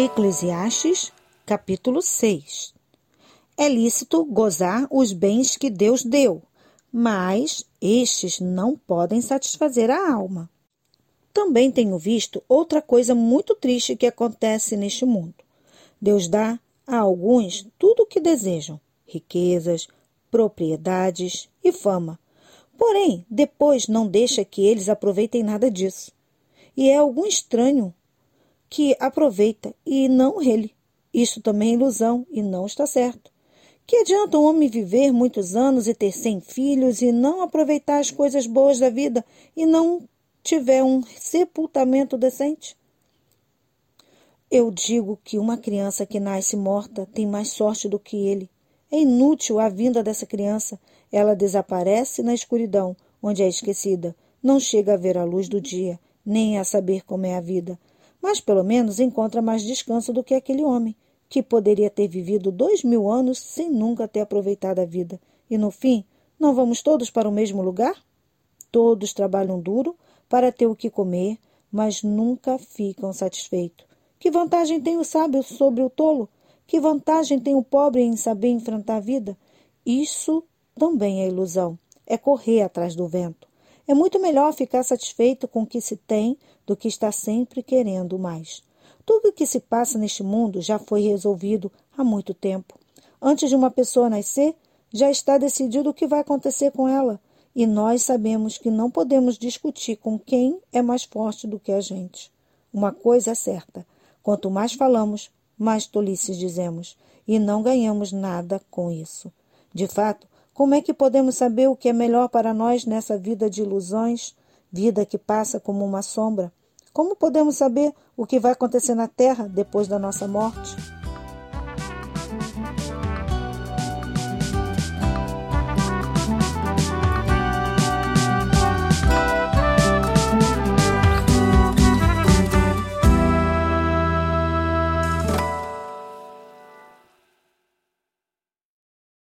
Eclesiastes, capítulo 6 É lícito gozar os bens que Deus deu, mas estes não podem satisfazer a alma. Também tenho visto outra coisa muito triste que acontece neste mundo. Deus dá a alguns tudo o que desejam: riquezas, propriedades e fama. Porém, depois não deixa que eles aproveitem nada disso. E é algum estranho que aproveita e não ele. Isso também é ilusão e não está certo. Que adianta um homem viver muitos anos e ter cem filhos e não aproveitar as coisas boas da vida e não tiver um sepultamento decente? Eu digo que uma criança que nasce morta tem mais sorte do que ele. É inútil a vinda dessa criança. Ela desaparece na escuridão, onde é esquecida. Não chega a ver a luz do dia, nem a saber como é a vida mas pelo menos encontra mais descanso do que aquele homem, que poderia ter vivido dois mil anos sem nunca ter aproveitado a vida. E no fim, não vamos todos para o mesmo lugar? Todos trabalham duro para ter o que comer, mas nunca ficam satisfeitos. Que vantagem tem o sábio sobre o tolo? Que vantagem tem o pobre em saber enfrentar a vida? Isso também é ilusão. É correr atrás do vento. É muito melhor ficar satisfeito com o que se tem do que estar sempre querendo mais. Tudo o que se passa neste mundo já foi resolvido há muito tempo. Antes de uma pessoa nascer, já está decidido o que vai acontecer com ela. E nós sabemos que não podemos discutir com quem é mais forte do que a gente. Uma coisa é certa: quanto mais falamos, mais tolices dizemos, e não ganhamos nada com isso. De fato, como é que podemos saber o que é melhor para nós nessa vida de ilusões, vida que passa como uma sombra? Como podemos saber o que vai acontecer na Terra depois da nossa morte?